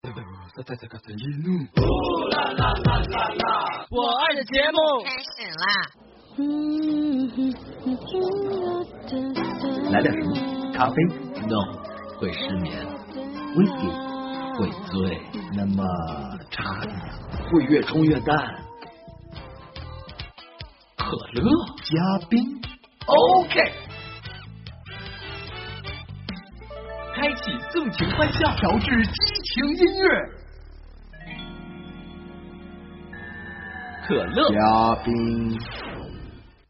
我爱的节目开始啦！来点什么？咖啡？No，会失眠。会醉。那么茶呢？会越冲越淡。可乐？加冰？OK。开启纵情欢笑，调制激情音乐。可乐嘉宾，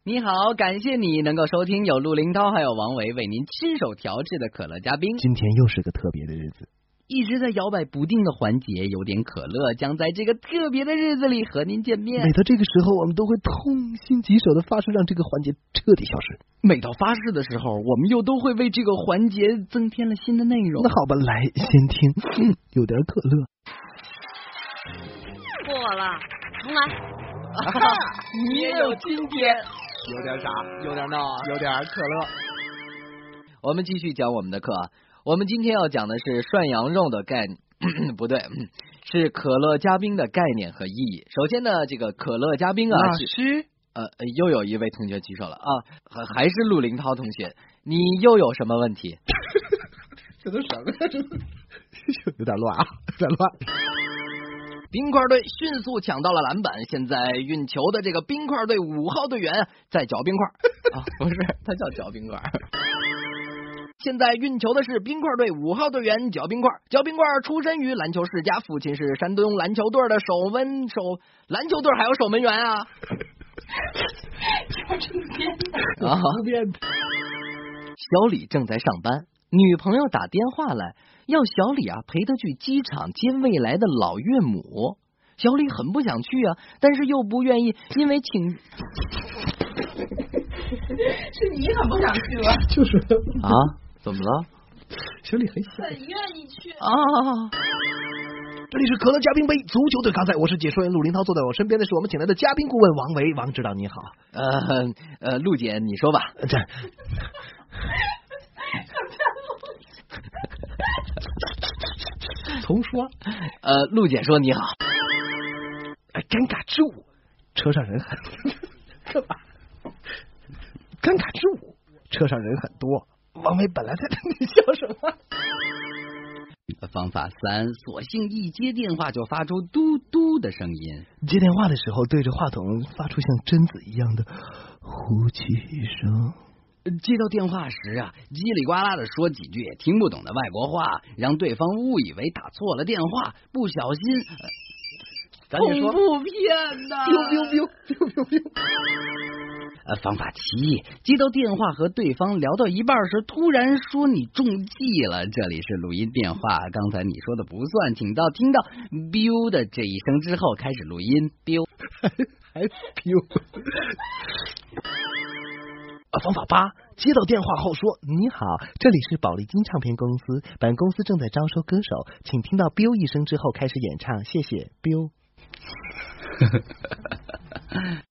你好，感谢你能够收听由陆林涛还有王维为您亲手调制的可乐嘉宾。今天又是个特别的日子，一直在摇摆不定的环节，有点可乐将在这个特别的日子里和您见面。每到这个时候，我们都会痛心疾首的发誓让这个环节彻底消失。每到发誓的时候，我们又都会为这个环节增添了新的内容。那好吧，来先听，有点可乐。过了，重来。你也有今天，有点傻，有点闹，有点可乐。我们继续讲我们的课，我们今天要讲的是涮羊肉的概念，不对，是可乐加冰的概念和意义。首先呢，这个可乐加冰啊，是呃，又有一位同学举手了啊，还还是陆林涛同学，你又有什么问题？这都什么呀？这 有点乱啊，有点乱。冰块队迅速抢到了篮板，现在运球的这个冰块队五号队员在嚼冰块 啊，不是，他叫嚼冰块。现在运球的是冰块队五号队员嚼冰块，嚼冰块出身于篮球世家，父亲是山东篮球队的守门守，篮球队还有守门员啊。啊，编的。小李正在上班，女朋友打电话来。要小李啊陪她去机场接未来的老岳母，小李很不想去啊，但是又不愿意，因为请 是你很不想去吗？就是啊，怎么了？小李很很愿意去啊。这里是可乐嘉宾杯足球队刚赛，我是解说员陆林涛，坐在我身边的是我们请来的嘉宾顾问王维，王指导你好。呃呃，陆姐你说吧。这。重说，呃，陆姐说你好。哎，尴尬之舞，车上人很 干嘛？尴尬之舞，车上人很多。王梅本来在等你笑什么？方法三，索性一接电话就发出嘟嘟的声音。接电话的时候，对着话筒发出像贞子一样的呼气声。接到电话时啊，叽里呱啦的说几句也听不懂的外国话，让对方误以为打错了电话，不小心，恐怖片呐！biu biu biu biu biu biu。呃，方法七，接到电话和对方聊到一半时，突然说你中计了。这里是录音电话，刚才你说的不算，请到听到 biu 的这一声之后开始录音，biu 还 biu。啊，方法八，接到电话后说：“你好，这里是宝丽金唱片公司，本公司正在招收歌手，请听到 biu 一声之后开始演唱，谢谢 biu。”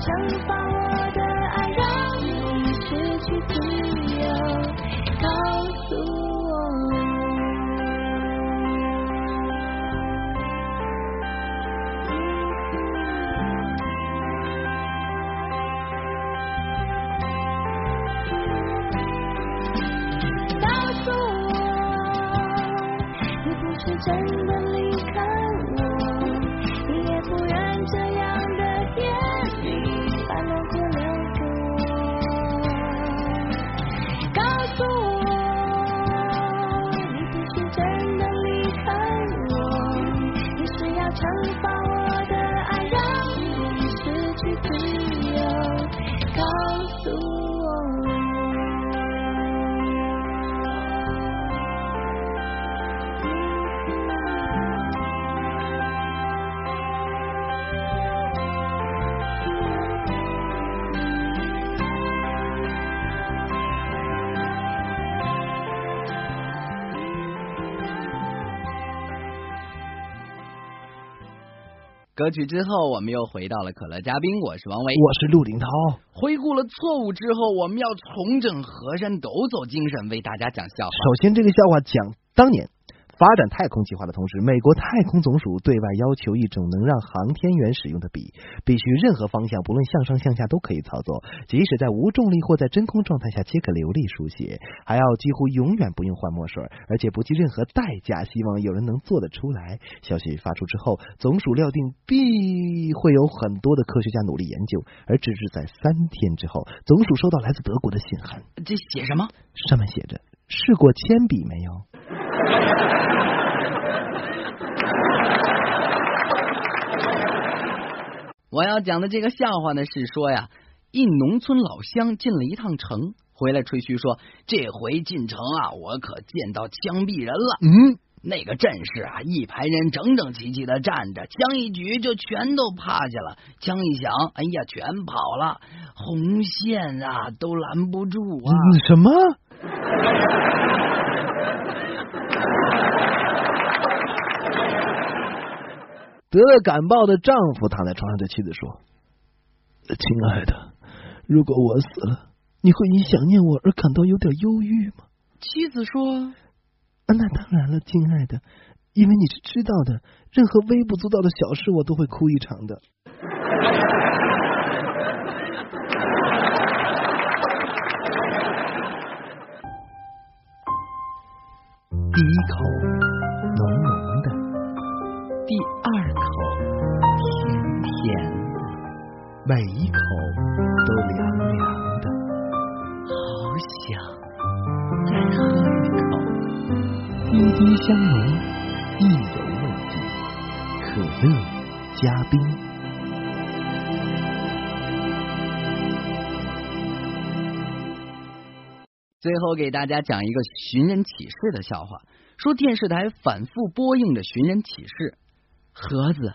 惩罚歌曲之后，我们又回到了可乐嘉宾，我是王维。我是陆林涛，回顾了错误之后，我们要重整河山，抖擞精神，为大家讲笑话。首先这个笑话讲当年。发展太空计划的同时，美国太空总署对外要求一种能让航天员使用的笔，必须任何方向，不论向上向下都可以操作，即使在无重力或在真空状态下皆可流利书写，还要几乎永远不用换墨水，而且不计任何代价，希望有人能做得出来。消息发出之后，总署料定必会有很多的科学家努力研究，而直至在三天之后，总署收到来自德国的信函，这写什么？上面写着：“试过铅笔没有？” 我要讲的这个笑话呢，是说呀，一农村老乡进了一趟城，回来吹嘘说，这回进城啊，我可见到枪毙人了。嗯，那个阵势啊，一排人整整齐齐的站着，枪一举就全都趴下了，枪一响，哎呀，全跑了，红线啊都拦不住啊！嗯什么？得了感冒的丈夫躺在床上对妻子说：“亲爱的，如果我死了，你会因想念我而感到有点忧郁吗妻子说，？”啊，那当然了，亲爱的，因为你是知道的，任何微不足道的小事我都会哭一场的。第一口最后给大家讲一个寻人启事的笑话，说电视台反复播映着寻人启事。盒子，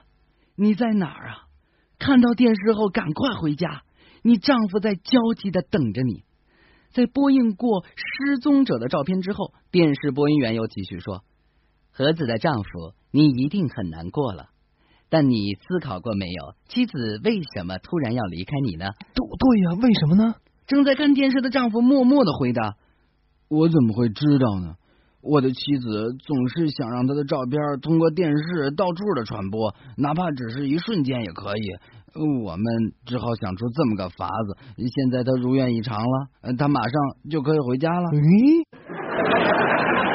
你在哪儿啊？看到电视后赶快回家，你丈夫在焦急的等着你。在播映过失踪者的照片之后，电视播音员又继续说：“盒子的丈夫，你一定很难过了。但你思考过没有，妻子为什么突然要离开你呢？”对对呀、为什么呢？正在看电视的丈夫默默的回答：“我怎么会知道呢？我的妻子总是想让她的照片通过电视到处的传播，哪怕只是一瞬间也可以。我们只好想出这么个法子。现在她如愿以偿了，呃她马上就可以回家了。咦，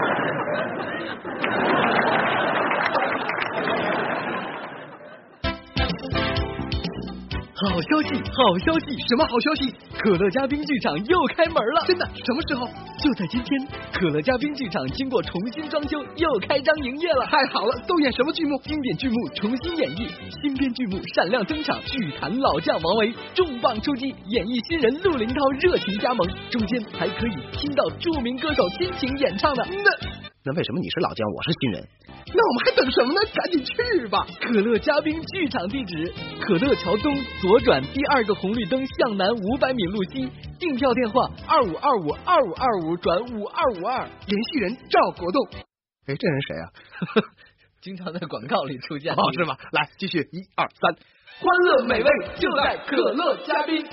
好消息，好消息！什么好消息？可乐嘉宾剧场又开门了！真的？什么时候？就在今天！可乐嘉宾剧场经过重新装修，又开张营业了！太好了！都演什么剧目？经典剧目重新演绎，新编剧目闪亮登场，剧坛老将王维重磅出击，演绎新人陆林涛热情加盟，中间还可以听到著名歌手亲情演唱的。那那为什么你是老将，我是新人？那我们还等什么呢？赶紧去吧！可乐嘉宾剧场地址：可乐桥东左转第二个红绿灯向南五百米路西。订票电话：二五二五二五二五转五二五二。联系人：赵国栋。哎，这人谁啊？经常在广告里出现。哦，是吗？来，继续，一二三，欢乐美味就在可乐嘉宾。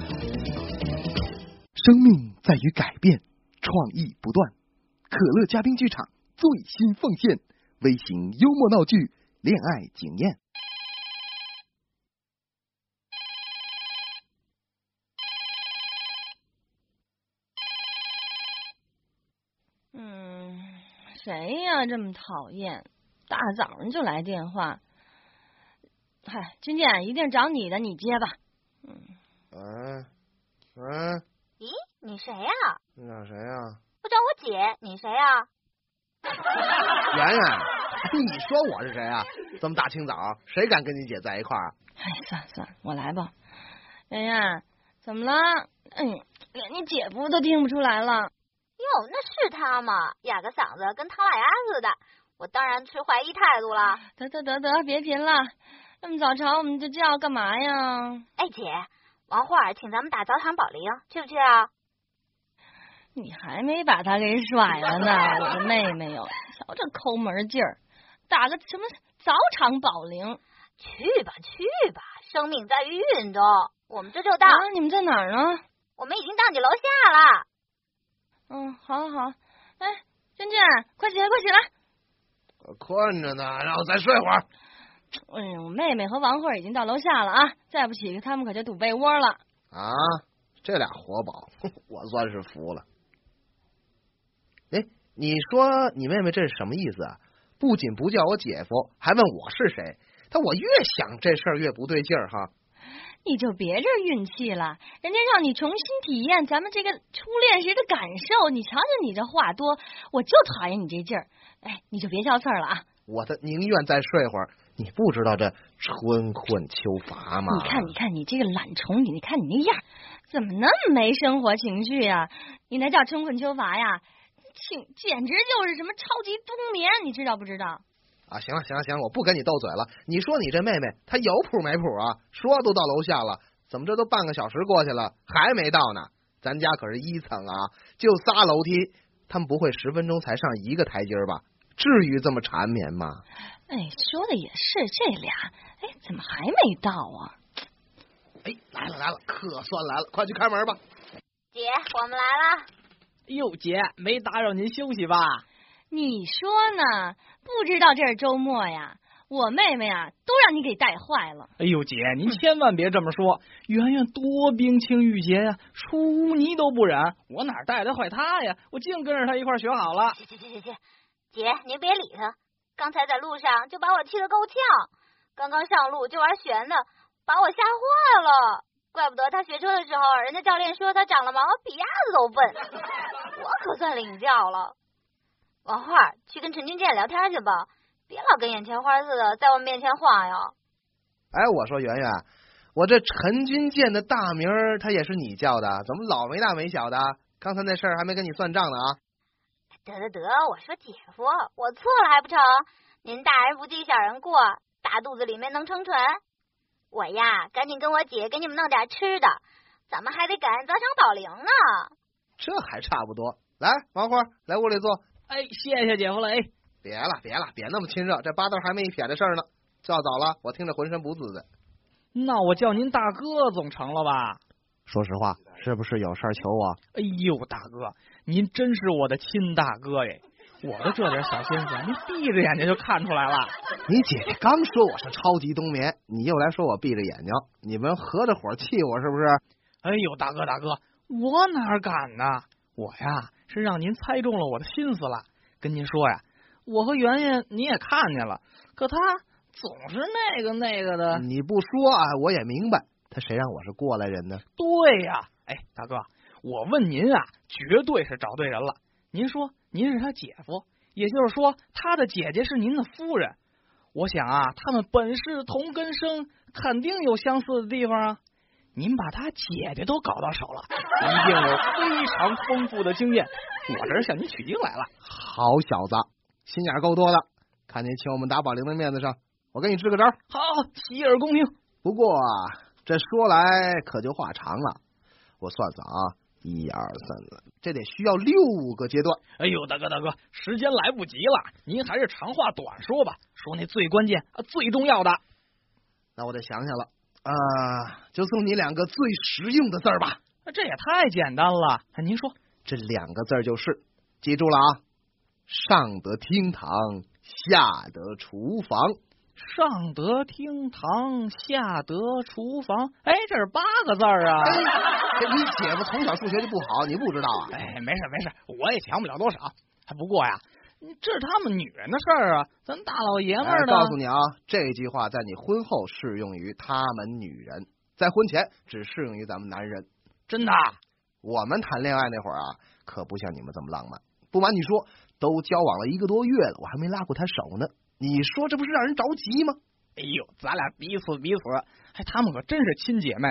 生命在于改变，创意不断。可乐嘉宾剧场最新奉献，微型幽默闹剧《恋爱经验》。嗯，谁呀这么讨厌？大早上就来电话。嗨，军舰，一定找你的，你接吧。嗯嗯嗯，咦，你谁呀？你找谁呀？我找我姐，你谁呀？圆圆，你说我是谁啊？这么大清早，谁敢跟你姐在一块儿？哎，算了算了，我来吧。圆圆，怎么了？嗯，连你姐夫都听不出来了。哟，那是他吗？哑个嗓子跟唐老鸭似的，我当然持怀疑态度了。得得得得，别贫了，那么早朝我们就叫干嘛呀？哎，姐，王慧请咱们打早场保龄，去不去啊？你还没把他给甩了呢，我的妹妹哟！瞧这抠门劲儿，打个什么早场保龄？去吧去吧，生命在于运动，我们这就到。啊，你们在哪儿呢？我们已经到你楼下了。嗯，好，好，好。哎，娟娟，快起来，快起来！我困着呢，让我再睡会儿。哎呦，我妹妹和王慧已经到楼下了啊，再不起，他们可就堵被窝了。啊，这俩活宝，我算是服了。哎，你说你妹妹这是什么意思啊？不仅不叫我姐夫，还问我是谁。但我越想这事儿越不对劲儿哈。你就别这运气了，人家让你重新体验咱们这个初恋时的感受。你瞧瞧你这话多，我就讨厌你这劲儿。哎，你就别挑刺儿了啊！我的宁愿再睡会儿。你不知道这春困秋乏吗？你看，你看你这个懒虫，你看你那样，怎么那么没生活情趣呀？你那叫春困秋乏呀？请，简直就是什么超级冬眠，你知道不知道？啊，行了行了行了，我不跟你斗嘴了。你说你这妹妹她有谱没谱啊？说都到楼下了，怎么这都半个小时过去了还没到呢？咱家可是一层啊，就仨楼梯，他们不会十分钟才上一个台阶吧？至于这么缠绵吗？哎，说的也是，这俩哎怎么还没到啊？哎，来了来了，可算来了，快去开门吧。姐，我们来了。哟，姐，没打扰您休息吧？你说呢？不知道这是周末呀？我妹妹啊，都让你给带坏了。哎呦，姐，您千万别这么说。圆圆多冰清玉洁呀，出污泥都不染。我哪带得坏她呀？我净跟着她一块学好了。行行行行行，姐，您别理她。刚才在路上就把我气得够呛，刚刚上路就玩悬的，把我吓坏了。怪不得他学车的时候，人家教练说他长了毛，比鸭子都笨。我可算领教了。王画，去跟陈军健聊天去吧，别老跟眼前花似的在我面前晃悠。哎，我说圆圆，我这陈军健的大名他也是你叫的，怎么老没大没小的？刚才那事儿还没跟你算账呢啊！得得得，我说姐夫，我错了还不成？您大人不计小人过，大肚子里面能撑船。我呀，赶紧跟我姐给你们弄点吃的，咱们还得赶早场保龄呢。这还差不多。来，王花，来屋里坐。哎，谢谢姐夫了。哎，别了，别了，别那么亲热，这八字还没一撇的事儿呢。叫早了，我听着浑身不自在。那我叫您大哥总成了吧？说实话，是不是有事儿求我？哎呦，大哥，您真是我的亲大哥耶！我的这点小心思，您闭着眼睛就看出来了。你姐姐刚说我是超级冬眠，你又来说我闭着眼睛，你们合着伙气我是不是？哎呦，大哥大哥，我哪敢呢？我呀。是让您猜中了我的心思了。跟您说呀，我和圆圆你也看见了，可他总是那个那个的。你不说啊，我也明白。他谁让我是过来人呢？对呀，哎，大哥，我问您啊，绝对是找对人了。您说您是他姐夫，也就是说他的姐姐是您的夫人。我想啊，他们本是同根生，肯定有相似的地方啊。您把他姐姐都搞到手了，一定有非常丰富的经验。我这是向您取经来了。好小子，心眼够多的。看您请我们打保龄的面子上，我给你支个招。好，洗耳恭听。不过啊这说来可就话长了。我算算啊，一二三，这得需要六个阶段。哎呦，大哥大哥，时间来不及了，您还是长话短说吧，说那最关键、最重要的。那我得想想了啊，就送你两个最实用的字儿吧。这也太简单了，您说这两个字儿就是，记住了啊，上得厅堂，下得厨房。上得厅堂，下得厨房。哎，这是八个字儿啊！你姐夫从小数学就不好，你不知道啊？哎，没事没事，我也强不了多少。不过呀，这是他们女人的事儿啊，咱大老爷们儿呢。告诉你啊，这句话在你婚后适用于他们女人，在婚前只适用于咱们男人。真的？我们谈恋爱那会儿啊，可不像你们这么浪漫。不瞒你说，都交往了一个多月了，我还没拉过他手呢。你说这不是让人着急吗？哎呦，咱俩彼此彼此，哎他们可真是亲姐妹，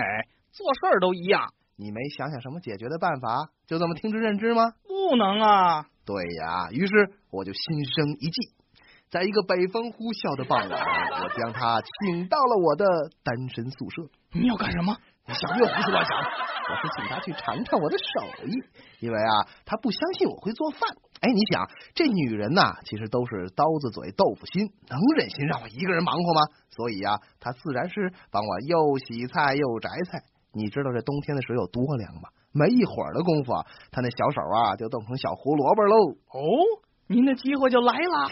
做事儿都一样。你没想想什么解决的办法？就这么听之任之吗？不能啊！对呀，于是我就心生一计，在一个北风呼啸的傍晚，我将他请到了我的单身宿舍。你要干什么？你想别胡思乱想，我是请他去尝尝我的手艺，因为啊，他不相信我会做饭。哎，你想，这女人呐，其实都是刀子嘴豆腐心，能忍心让我一个人忙活吗？所以啊，她自然是帮我又洗菜又摘菜。你知道这冬天的水有多凉吗？没一会儿的功夫，她那小手啊就冻成小胡萝卜喽。哦，您的机会就来了。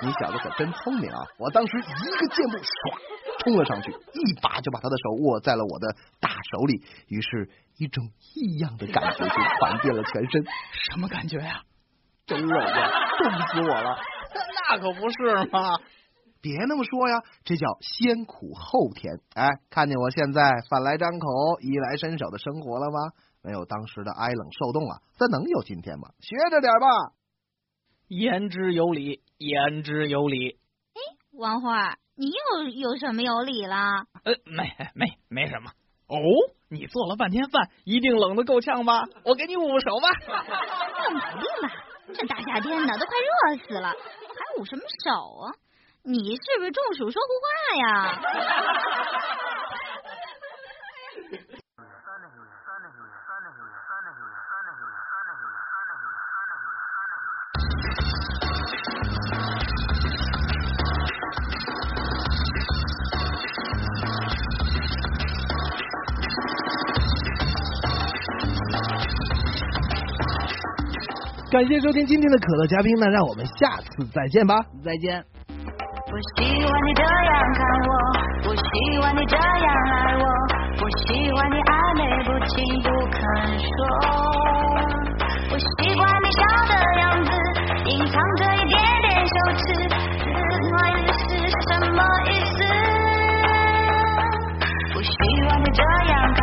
你小子可真聪明啊！我当时一个箭步，唰，冲了上去，一把就把他的手握在了我的大手里。于是，一种异样的感觉就传遍了全身。什么感觉呀？真冷啊，冻死我了！那可不是吗，别那么说呀，这叫先苦后甜。哎，看见我现在饭来张口、衣来伸手的生活了吗？没有当时的挨冷受冻啊，咱能有今天吗？学着点吧。言之有理，言之有理。哎，王花，你又有什么有理了？呃，没没没什么。哦，你做了半天饭，一定冷的够呛吧？我给你捂手吧。那肯定吧。这大夏天的都快热死了，还捂什么手啊？你是不是中暑说胡话呀？感谢收听今天的可乐嘉宾，那让我们下次再见吧，再见。我喜欢你这样看我，我喜欢你这样爱我，我喜欢你暧昧不清不肯说，我喜欢你笑的样子，隐藏着一点点羞耻，这暖是什么意思？我喜欢你这样看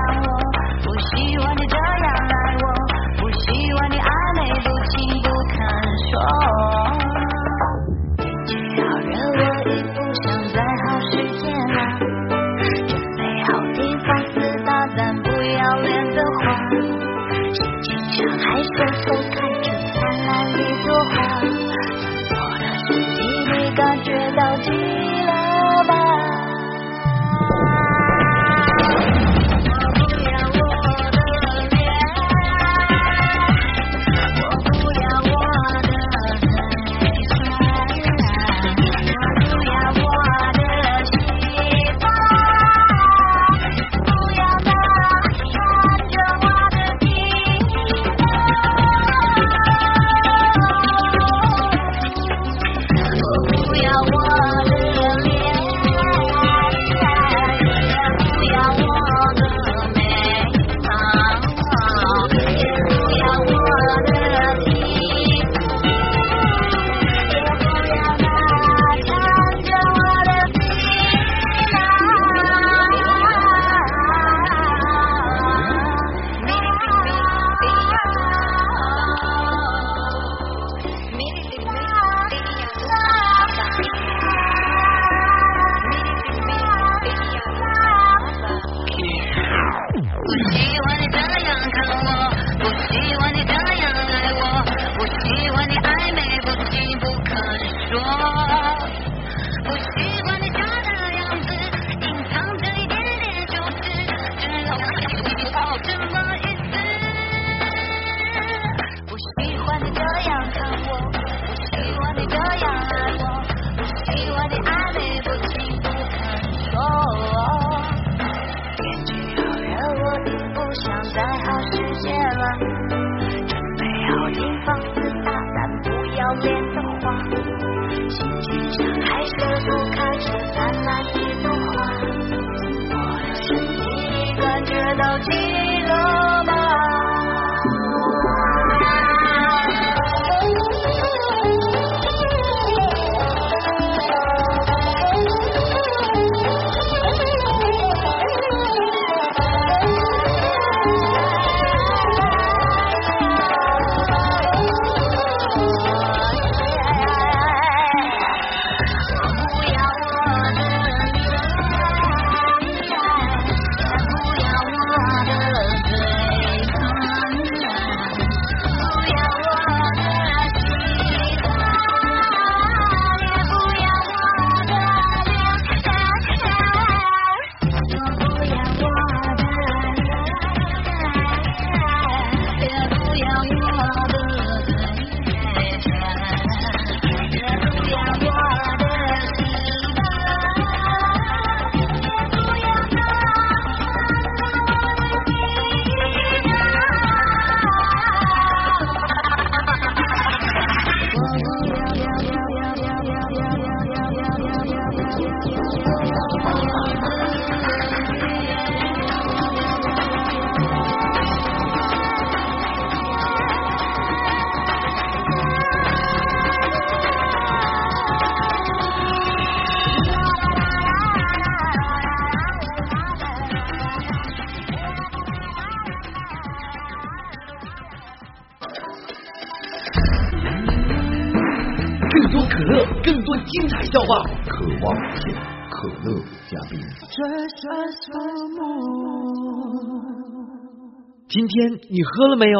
今天你喝了没有？